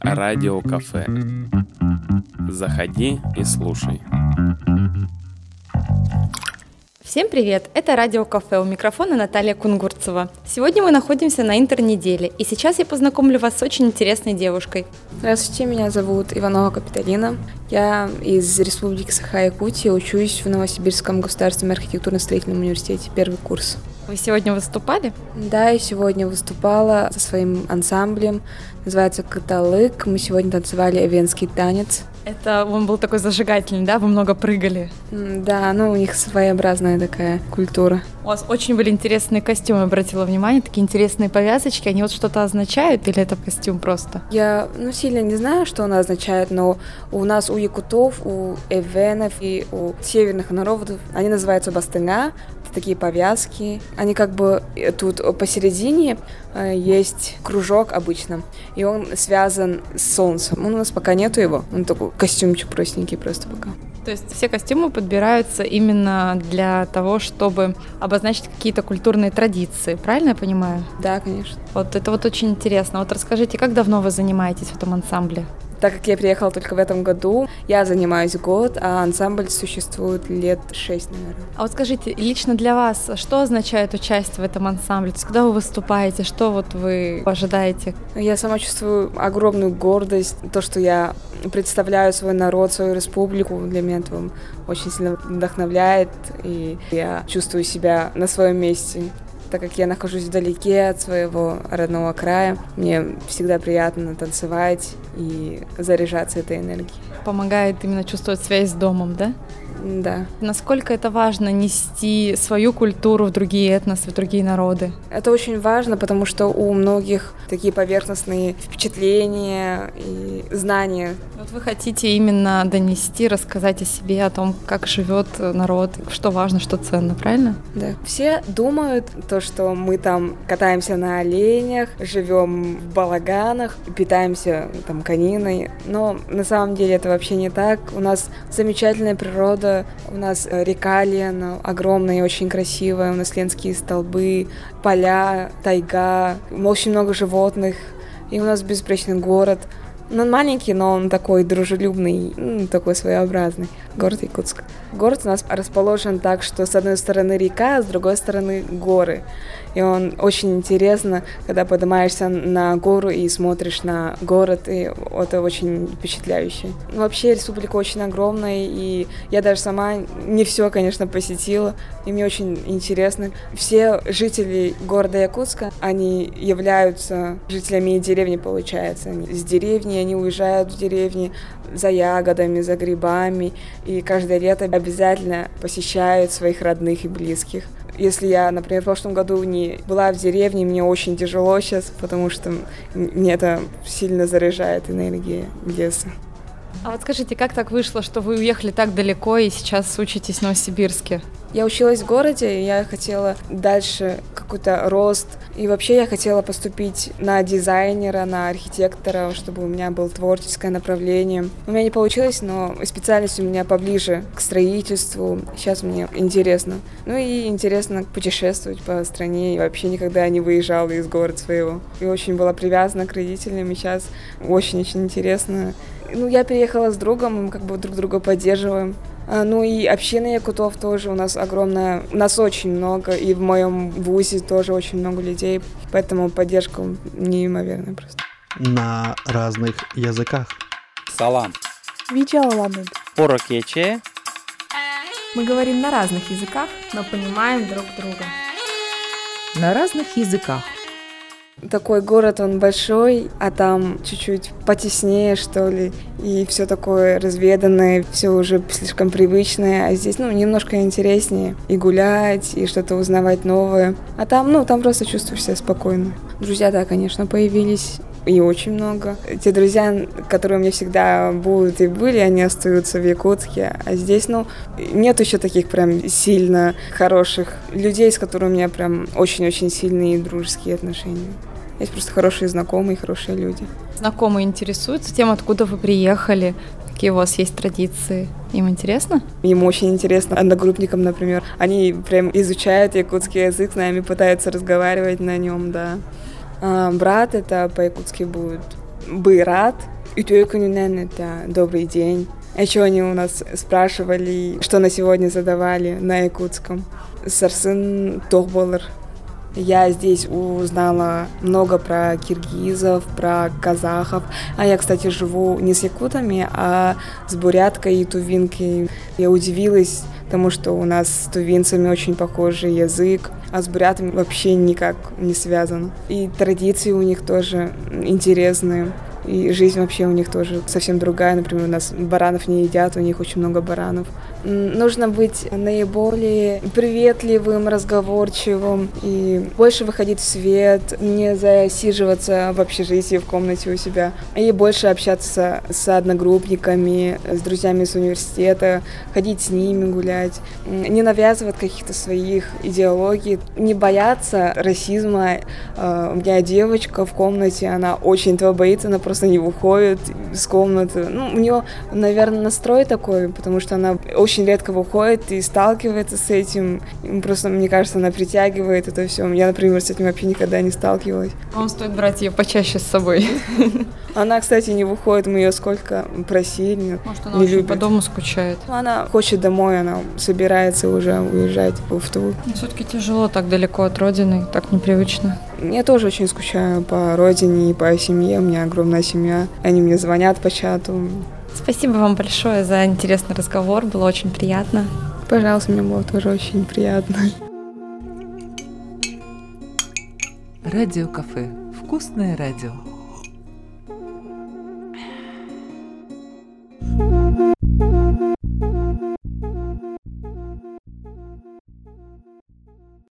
Радио кафе. Заходи и слушай. Всем привет! Это Радио Кафе, у микрофона Наталья Кунгурцева. Сегодня мы находимся на интернеделе, и сейчас я познакомлю вас с очень интересной девушкой. Здравствуйте, меня зовут Иванова Капиталина. Я из Республики Саха-Якутия, учусь в Новосибирском государственном архитектурно-строительном университете, первый курс. Вы сегодня выступали? Да, я сегодня выступала со своим ансамблем, называется «Каталык». Мы сегодня танцевали эвенский танец. Это он был такой зажигательный, да? Вы много прыгали? Да, ну у них своеобразная такая культура. У вас очень были интересные костюмы, обратила внимание, такие интересные повязочки. Они вот что-то означают или это костюм просто? Я, ну, сильно не знаю, что она означает, но у нас, у якутов, у эвенов и у северных народов, они называются бастыня, такие повязки. Они как бы э, тут посередине э, есть кружок обычно, и он связан с солнцем. У нас пока нету его, он такой костюмчик простенький просто пока. То есть все костюмы подбираются именно для того, чтобы обозначить какие-то культурные традиции, правильно я понимаю? Да, конечно. Вот это вот очень интересно. Вот расскажите, как давно вы занимаетесь в этом ансамбле? Так как я приехала только в этом году, я занимаюсь год, а ансамбль существует лет шесть, наверное. А вот скажите, лично для вас, что означает участие в этом ансамбле? То есть, когда вы выступаете, что вот вы ожидаете? Я сама чувствую огромную гордость, то, что я представляю свой народ, свою республику. Для меня это очень сильно вдохновляет, и я чувствую себя на своем месте так как я нахожусь вдалеке от своего родного края, мне всегда приятно танцевать и заряжаться этой энергией. Помогает именно чувствовать связь с домом, да? Да. Насколько это важно нести свою культуру в другие этносы, в другие народы? Это очень важно, потому что у многих такие поверхностные впечатления и знания. Вот вы хотите именно донести, рассказать о себе, о том, как живет народ, что важно, что ценно, правильно? Да. Все думают то, что мы там катаемся на оленях, живем в балаганах, питаемся там кониной, но на самом деле это вообще не так. У нас замечательная природа, природа. У нас э, река Лена огромная и очень красивая. У нас ленские столбы, поля, тайга, очень много животных. И у нас безупречный город. Он маленький, но он такой дружелюбный, такой своеобразный. Город Якутск. Город у нас расположен так, что с одной стороны река, а с другой стороны горы. И он очень интересно, когда поднимаешься на гору и смотришь на город, и это очень впечатляюще. Вообще республика очень огромная, и я даже сама не все, конечно, посетила, и мне очень интересно. Все жители города Якутска, они являются жителями деревни, получается. С деревни, они уезжают в деревни за ягодами, за грибами, и каждое лето обязательно посещают своих родных и близких. Если я, например, в прошлом году не была в деревне, мне очень тяжело сейчас, потому что мне это сильно заряжает энергией леса. А вот скажите, как так вышло, что вы уехали так далеко и сейчас учитесь в Новосибирске? Я училась в городе, и я хотела дальше какой-то рост. И вообще я хотела поступить на дизайнера, на архитектора, чтобы у меня было творческое направление. У меня не получилось, но специальность у меня поближе к строительству. Сейчас мне интересно. Ну и интересно путешествовать по стране. И вообще никогда не выезжала из города своего. И очень была привязана к родителям. И сейчас очень-очень интересно. Ну, я переехала с другом, мы как бы друг друга поддерживаем. А, ну и община якутов тоже у нас огромная, у нас очень много, и в моем вузе тоже очень много людей, поэтому поддержка неимоверная просто. На разных языках. Салам. Видеоламид. Порокече. Мы говорим на разных языках, но понимаем друг друга. На разных языках. Такой город, он большой, а там чуть-чуть потеснее, что ли, и все такое разведанное, все уже слишком привычное, а здесь, ну, немножко интереснее и гулять, и что-то узнавать новое. А там, ну, там просто чувствуешь себя спокойно. Друзья, да, конечно, появились, и очень много. Те друзья, которые у меня всегда будут и были, они остаются в Якутске. А здесь, ну, нет еще таких прям сильно хороших людей, с которыми у меня прям очень-очень сильные дружеские отношения. Есть просто хорошие знакомые, хорошие люди. Знакомые интересуются тем, откуда вы приехали, какие у вас есть традиции. Им интересно? Им очень интересно. Одногруппникам, например. Они прям изучают якутский язык, с нами пытаются разговаривать на нем, да. А, брат это по-якутски будет бырат. Үтөй күнүнен это добрый день. А еще они у нас спрашивали, что на сегодня задавали на якутском. Сарсын тохболыр. Я здесь узнала много про киргизов, про казахов. А я, кстати, живу не с якутами, а с буряткой и тувинкой. Я удивилась тому, что у нас с тувинцами очень похожий язык, а с бурятами вообще никак не связан. И традиции у них тоже интересные. И жизнь вообще у них тоже совсем другая. Например, у нас баранов не едят, у них очень много баранов. Нужно быть наиболее приветливым, разговорчивым и больше выходить в свет, не засиживаться в общежитии, в комнате у себя, и больше общаться с одногруппниками, с друзьями с университета, ходить с ними гулять, не навязывать каких-то своих идеологий, не бояться расизма. А, у меня девочка в комнате, она очень этого боится, она просто не выходит из комнаты. Ну, у нее, наверное, настрой такой, потому что она очень редко выходит и сталкивается с этим. Просто, мне кажется, она притягивает это все. Я, например, с этим вообще никогда не сталкивалась. Вам стоит брать ее почаще с собой. Она, кстати, не выходит, мы ее сколько просили. Может, она не любит. по дому скучает. Она хочет домой, она собирается уже уезжать в Тулу. Ну, Все-таки тяжело так далеко от родины, так непривычно. Я тоже очень скучаю по родине и по семье. У меня огромная семья. Они мне звонят по чату. Спасибо вам большое за интересный разговор, было очень приятно. Пожалуйста, мне было тоже очень приятно. Радио кафе. Вкусное радио.